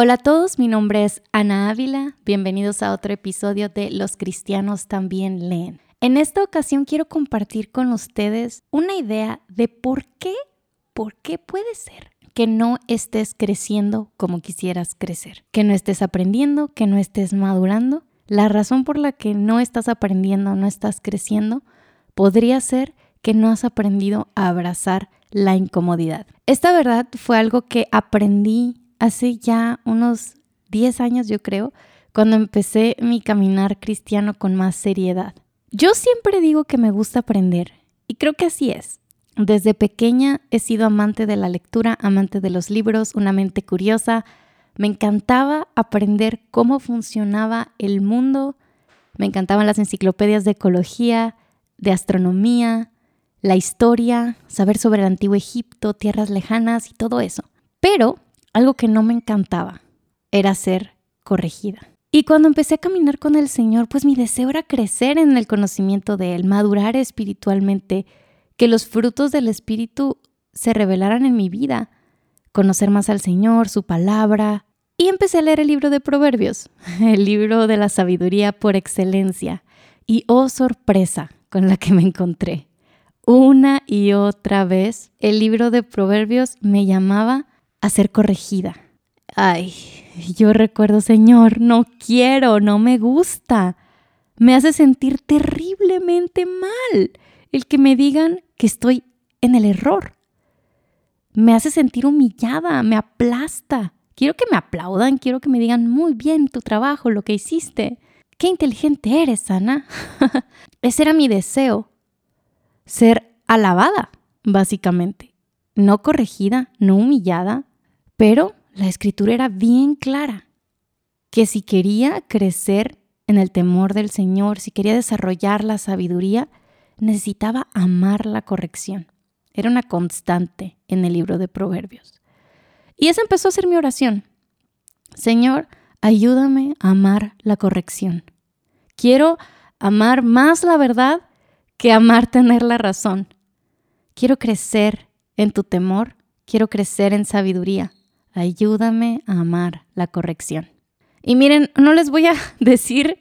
Hola a todos, mi nombre es Ana Ávila. Bienvenidos a otro episodio de Los cristianos también leen. En esta ocasión quiero compartir con ustedes una idea de por qué, por qué puede ser que no estés creciendo como quisieras crecer, que no estés aprendiendo, que no estés madurando. La razón por la que no estás aprendiendo, no estás creciendo, podría ser que no has aprendido a abrazar la incomodidad. Esta verdad fue algo que aprendí hace ya unos 10 años, yo creo, cuando empecé mi caminar cristiano con más seriedad. Yo siempre digo que me gusta aprender, y creo que así es. Desde pequeña he sido amante de la lectura, amante de los libros, una mente curiosa. Me encantaba aprender cómo funcionaba el mundo. Me encantaban las enciclopedias de ecología, de astronomía, la historia, saber sobre el antiguo Egipto, tierras lejanas y todo eso. Pero algo que no me encantaba era ser corregida. Y cuando empecé a caminar con el Señor, pues mi deseo era crecer en el conocimiento de Él, madurar espiritualmente, que los frutos del Espíritu se revelaran en mi vida, conocer más al Señor, su palabra. Y empecé a leer el libro de Proverbios, el libro de la sabiduría por excelencia. Y oh sorpresa con la que me encontré. Una y otra vez el libro de Proverbios me llamaba a ser corregida. Ay, yo recuerdo, Señor, no quiero, no me gusta. Me hace sentir terriblemente mal el que me digan que estoy en el error. Me hace sentir humillada, me aplasta. Quiero que me aplaudan, quiero que me digan muy bien tu trabajo, lo que hiciste. Qué inteligente eres, Ana. Ese era mi deseo. Ser alabada, básicamente. No corregida, no humillada, pero la escritura era bien clara, que si quería crecer en el temor del Señor, si quería desarrollar la sabiduría, necesitaba amar la corrección. Era una constante en el libro de Proverbios. Y esa empezó a ser mi oración. Señor, ayúdame a amar la corrección. Quiero amar más la verdad que amar tener la razón. Quiero crecer en tu temor, quiero crecer en sabiduría ayúdame a amar la corrección. Y miren, no les voy a decir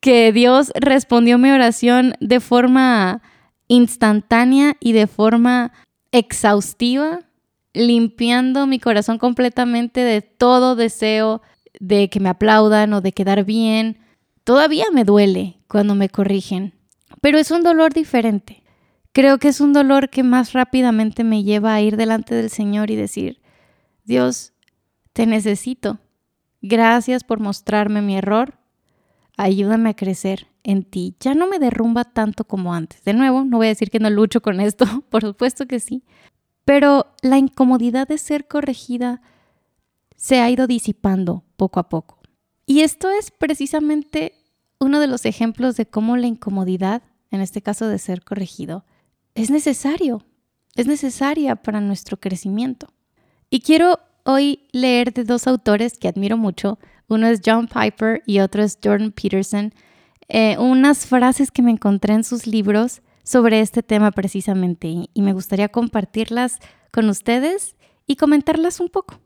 que Dios respondió mi oración de forma instantánea y de forma exhaustiva, limpiando mi corazón completamente de todo deseo de que me aplaudan o de quedar bien. Todavía me duele cuando me corrigen, pero es un dolor diferente. Creo que es un dolor que más rápidamente me lleva a ir delante del Señor y decir, Dios, te necesito. Gracias por mostrarme mi error. Ayúdame a crecer en ti. Ya no me derrumba tanto como antes. De nuevo, no voy a decir que no lucho con esto, por supuesto que sí. Pero la incomodidad de ser corregida se ha ido disipando poco a poco. Y esto es precisamente uno de los ejemplos de cómo la incomodidad, en este caso de ser corregido, es necesario, es necesaria para nuestro crecimiento. Y quiero hoy leer de dos autores que admiro mucho. Uno es John Piper y otro es Jordan Peterson. Eh, unas frases que me encontré en sus libros sobre este tema precisamente y me gustaría compartirlas con ustedes y comentarlas un poco.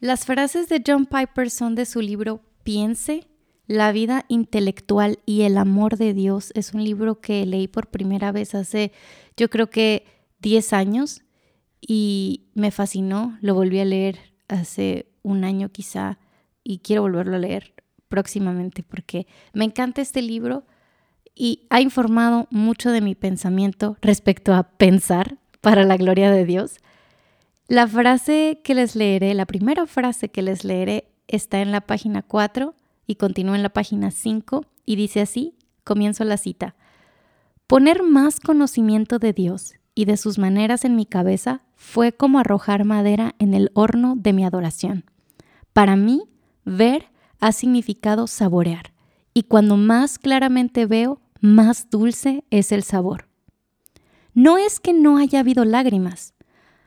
Las frases de John Piper son de su libro Piense, la vida intelectual y el amor de Dios. Es un libro que leí por primera vez hace yo creo que 10 años y me fascinó, lo volví a leer hace un año quizá y quiero volverlo a leer próximamente porque me encanta este libro y ha informado mucho de mi pensamiento respecto a pensar para la gloria de Dios. La frase que les leeré, la primera frase que les leeré está en la página 4 y continúa en la página 5 y dice así, comienzo la cita, poner más conocimiento de Dios y de sus maneras en mi cabeza fue como arrojar madera en el horno de mi adoración. Para mí, ver ha significado saborear, y cuando más claramente veo, más dulce es el sabor. No es que no haya habido lágrimas.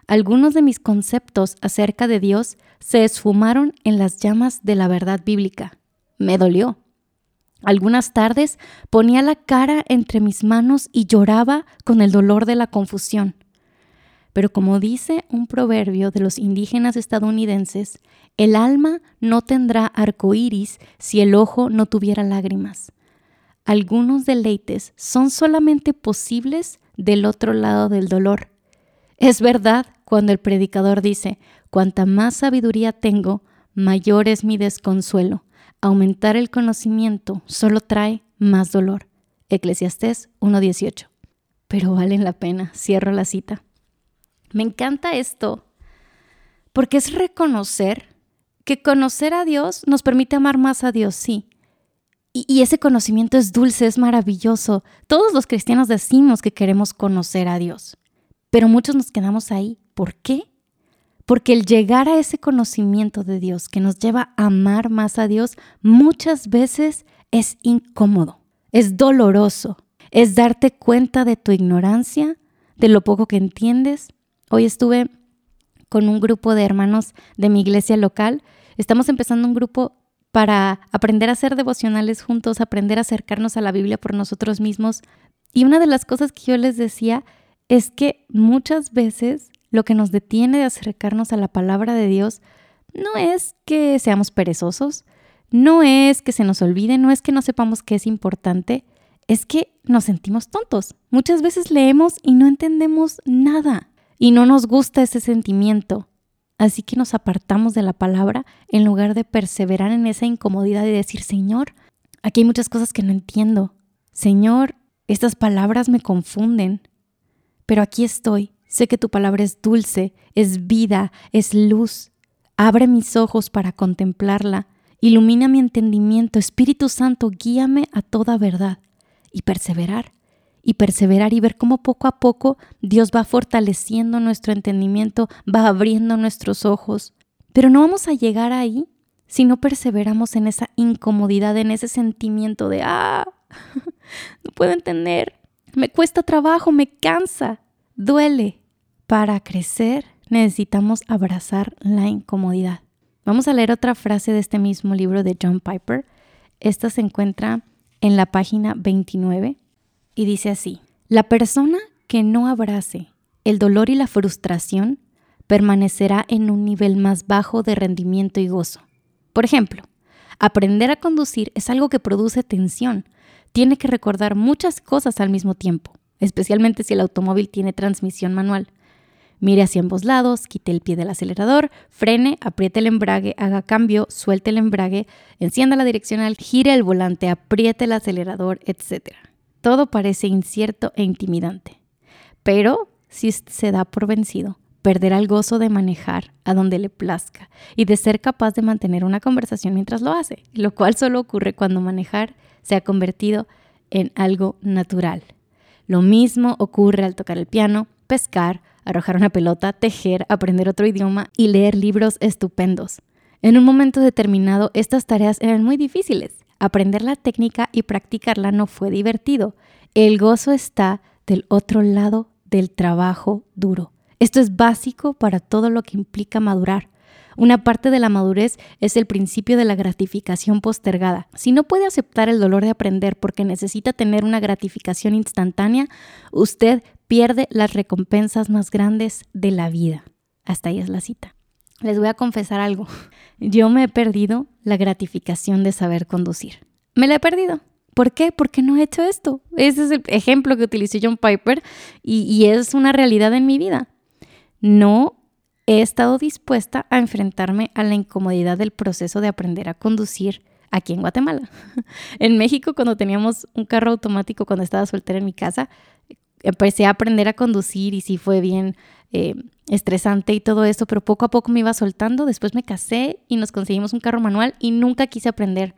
Algunos de mis conceptos acerca de Dios se esfumaron en las llamas de la verdad bíblica. Me dolió. Algunas tardes ponía la cara entre mis manos y lloraba con el dolor de la confusión. Pero como dice un proverbio de los indígenas estadounidenses, el alma no tendrá arco iris si el ojo no tuviera lágrimas. Algunos deleites son solamente posibles del otro lado del dolor. Es verdad cuando el predicador dice, cuanta más sabiduría tengo, mayor es mi desconsuelo. Aumentar el conocimiento solo trae más dolor. Eclesiastés 1.18. Pero valen la pena, cierro la cita. Me encanta esto porque es reconocer que conocer a Dios nos permite amar más a Dios, sí. Y, ese conocimiento es dulce, es maravilloso. Todos los cristianos decimos que queremos conocer a Dios, pero muchos nos quedamos ahí. ¿Por qué? Porque el llegar a ese conocimiento de Dios que nos lleva a amar más a Dios muchas veces es incómodo, es doloroso, es darte cuenta de tu ignorancia, de lo poco que entiendes. Hoy estuve con un grupo de hermanos de mi iglesia local. Estamos empezando un grupo para aprender a hacer devocionales juntos, aprender a acercarnos a la Biblia por nosotros mismos. Y una de las cosas que yo les decía es que muchas veces lo que nos detiene de acercarnos a la palabra de Dios no es que seamos perezosos, no es que se nos olvide, no es que no sepamos que es importante, es que nos sentimos tontos. Muchas veces leemos y no entendemos nada y no nos gusta ese sentimiento. Así que nos apartamos de la palabra en lugar de perseverar en esa incomodidad y decir, Señor, aquí hay muchas cosas que no entiendo. Señor, estas palabras me confunden. Pero aquí estoy. Sé que tu palabra es dulce, es vida, es luz. Abre mis ojos para contemplarla. Ilumina mi entendimiento. Espíritu Santo, guíame a toda verdad. Y perseverar y perseverar y ver cómo poco a poco Dios va fortaleciendo nuestro entendimiento, va abriendo nuestros ojos. Pero no vamos a llegar ahí si no perseveramos en esa incomodidad, en ese sentimiento de, ah, no puedo entender, me cuesta trabajo, me cansa, duele. Para crecer necesitamos abrazar la incomodidad. Vamos a leer otra frase de este mismo libro de John Piper. Esta se encuentra en la página 29 y dice así, la persona que no abrace el dolor y la frustración permanecerá en un nivel más bajo de rendimiento y gozo. Por ejemplo, aprender a conducir es algo que produce tensión. Tiene que recordar muchas cosas al mismo tiempo, especialmente si el automóvil tiene transmisión manual. Mire hacia ambos lados, quite el pie del acelerador, frene, apriete el embrague, haga cambio, suelte el embrague, encienda la direccional, gire el volante, apriete el acelerador, etc. Todo parece incierto e intimidante. Pero si se da por vencido, perderá el gozo de manejar a donde le plazca y de ser capaz de mantener una conversación mientras lo hace, lo cual solo ocurre cuando manejar se ha convertido en algo natural. Lo mismo ocurre al tocar el piano, pescar, arrojar una pelota, tejer, aprender otro idioma y leer libros estupendos. En un momento determinado, estas tareas eran muy difíciles Aprender la técnica y practicarla no fue divertido. El gozo está del otro lado del trabajo duro. Esto es básico para todo lo que implica madurar. Una parte de la madurez es el principio de la gratificación postergada. Si no puede aceptar el dolor de aprender porque necesita tener una gratificación instantánea, usted pierde las recompensas más grandes de la vida. Hasta ahí es la cita. Les voy a confesar algo. Yo me he perdido la gratificación de saber conducir. Me la he perdido. ¿Por qué? Porque no he hecho esto. Ese es el ejemplo que utilizó John Piper y, y es una realidad en mi vida. No he estado dispuesta a enfrentarme a la incomodidad del proceso de aprender a conducir aquí en Guatemala. En México, cuando teníamos un carro automático, cuando estaba soltera en mi casa, empecé a aprender a conducir y sí fue bien eh, estresante y todo eso, pero poco a poco me iba soltando. Después me casé y nos conseguimos un carro manual y nunca quise aprender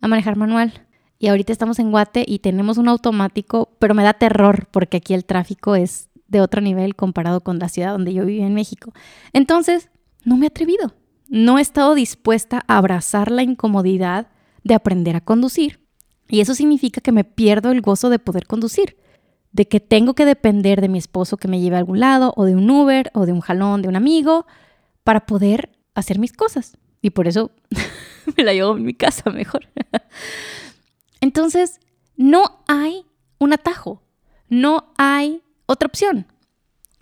a manejar manual. Y ahorita estamos en Guate y tenemos un automático, pero me da terror porque aquí el tráfico es de otro nivel comparado con la ciudad donde yo vivía en México. Entonces, no me he atrevido. No he estado dispuesta a abrazar la incomodidad de aprender a conducir. Y eso significa que me pierdo el gozo de poder conducir de que tengo que depender de mi esposo que me lleve a algún lado, o de un Uber, o de un jalón de un amigo, para poder hacer mis cosas. Y por eso me la llevo en mi casa mejor. Entonces, no hay un atajo, no hay otra opción.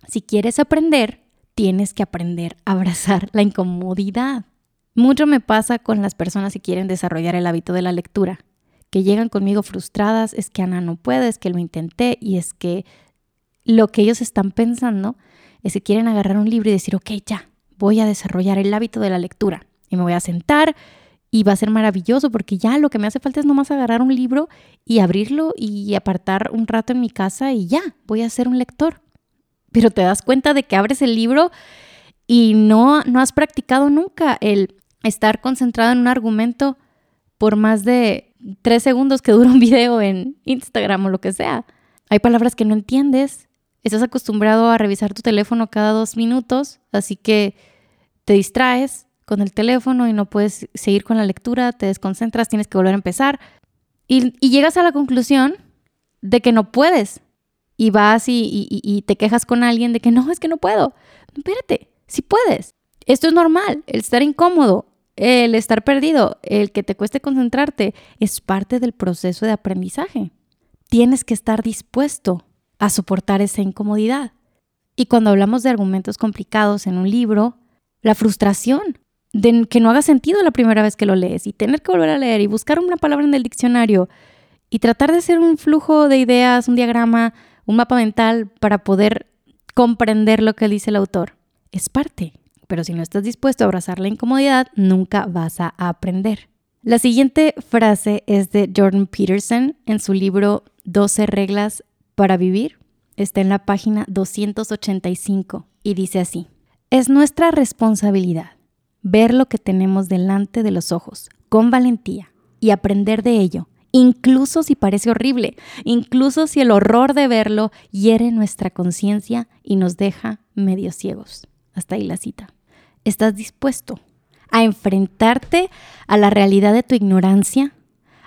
Si quieres aprender, tienes que aprender a abrazar la incomodidad. Mucho me pasa con las personas que quieren desarrollar el hábito de la lectura, que llegan conmigo frustradas, es que Ana no puede, es que lo intenté y es que lo que ellos están pensando es que quieren agarrar un libro y decir, ok, ya, voy a desarrollar el hábito de la lectura y me voy a sentar y va a ser maravilloso porque ya lo que me hace falta es nomás agarrar un libro y abrirlo y apartar un rato en mi casa y ya, voy a ser un lector. Pero te das cuenta de que abres el libro y no, no has practicado nunca el estar concentrado en un argumento por más de tres segundos que dura un video en Instagram o lo que sea. Hay palabras que no entiendes. Estás acostumbrado a revisar tu teléfono cada dos minutos, así que te distraes con el teléfono y no puedes seguir con la lectura, te desconcentras, tienes que volver a empezar y, llegas a la conclusión de que no puedes y vas y, te quejas con alguien de que no, es que no puedo. Espérate, si puedes. Esto es normal, el estar incómodo, el estar perdido, el que te cueste concentrarte, es parte del proceso de aprendizaje. Tienes que estar dispuesto a soportar esa incomodidad. Y cuando hablamos de argumentos complicados en un libro, la frustración de que no haga sentido la primera vez que lo lees y tener que volver a leer y buscar una palabra en el diccionario y tratar de hacer un flujo de ideas, un diagrama, un mapa mental para poder comprender lo que dice el autor. Es parte, pero si no estás dispuesto a abrazar la incomodidad, nunca vas a aprender. La siguiente frase es de Jordan Peterson en su libro 12 reglas para vivir. Está en la página 285 y dice así, es nuestra responsabilidad ver lo que tenemos delante de los ojos con valentía y aprender de ello, incluso si parece horrible, incluso si el horror de verlo hiere nuestra conciencia y nos deja medio ciegos. Hasta ahí la cita. ¿Estás dispuesto a enfrentarte a la realidad de tu ignorancia?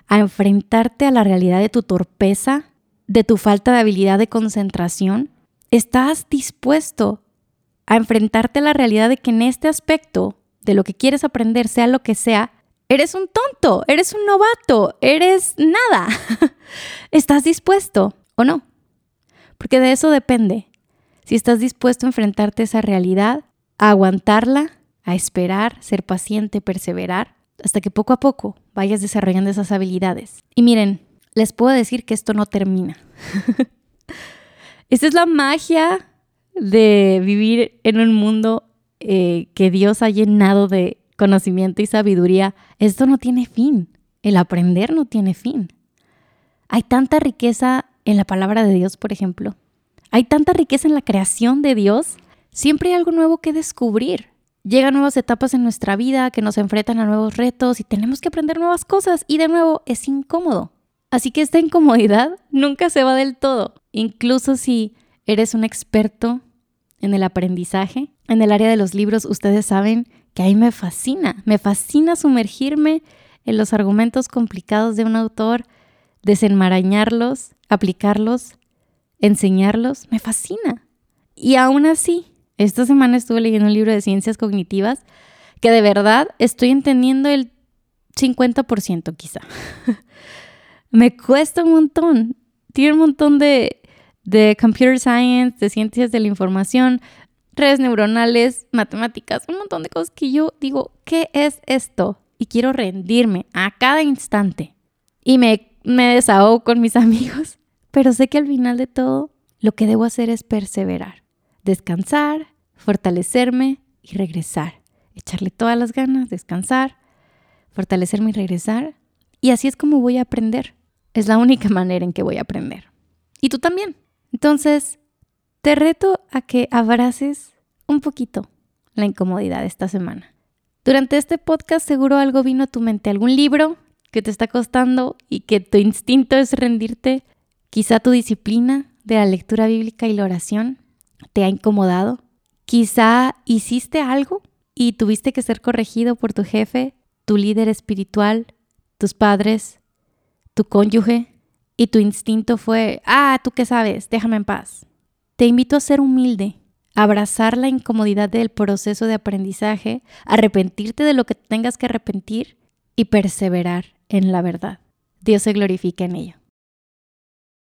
¿A enfrentarte a la realidad de tu torpeza? ¿De tu falta de habilidad de concentración? ¿Estás dispuesto a enfrentarte a la realidad de que en este aspecto de lo que quieres aprender, sea lo que sea, eres un tonto, eres un novato, eres nada. ¿Estás dispuesto o no? Porque de eso depende. Si estás dispuesto a enfrentarte a esa realidad, a aguantarla, a esperar, ser paciente, perseverar, hasta que poco a poco vayas desarrollando esas habilidades. Y miren, les puedo decir que esto no termina. Esta es la magia de vivir en un mundo eh, que Dios ha llenado de conocimiento y sabiduría, esto no tiene fin. El aprender no tiene fin. Hay tanta riqueza en la palabra de Dios, por ejemplo. Hay tanta riqueza en la creación de Dios. Siempre hay algo nuevo que descubrir. Llegan nuevas etapas en nuestra vida que nos enfrentan a nuevos retos y tenemos que aprender nuevas cosas y de nuevo es incómodo. Así que esta incomodidad nunca se va del todo. Incluso si eres un experto en el aprendizaje, en el área de los libros, ustedes saben que a mí me fascina, me fascina sumergirme en los argumentos complicados de un autor, desenmarañarlos, aplicarlos, enseñarlos, me fascina. Y aún así, esta semana estuve leyendo un libro de ciencias cognitivas que de verdad estoy entendiendo el 50% quizá. me cuesta un montón. Tiene un montón de de computer science, de ciencias de la información, redes neuronales, matemáticas, un montón de cosas que yo digo, ¿qué es esto? Y quiero rendirme a cada instante. Y me, me desahogo con mis amigos, pero sé que al final de todo lo que debo hacer es perseverar, descansar, fortalecerme y regresar. Echarle todas las ganas, descansar, fortalecerme y regresar. Y así es como voy a aprender. Es la única manera en que voy a aprender. Y tú también. Entonces, te reto a que abraces un poquito la incomodidad esta semana. Durante este podcast seguro algo vino a tu mente, algún libro que te está costando y que tu instinto es rendirte, quizá tu disciplina de la lectura bíblica y la oración te ha incomodado, quizá hiciste algo y tuviste que ser corregido por tu jefe, tu líder espiritual, tus padres, tu cónyuge, y tu instinto fue, ah, tú qué sabes, déjame en paz. Te invito a ser humilde, a abrazar la incomodidad del proceso de aprendizaje, arrepentirte de lo que tengas que arrepentir y perseverar en la verdad. Dios se glorifica en ello.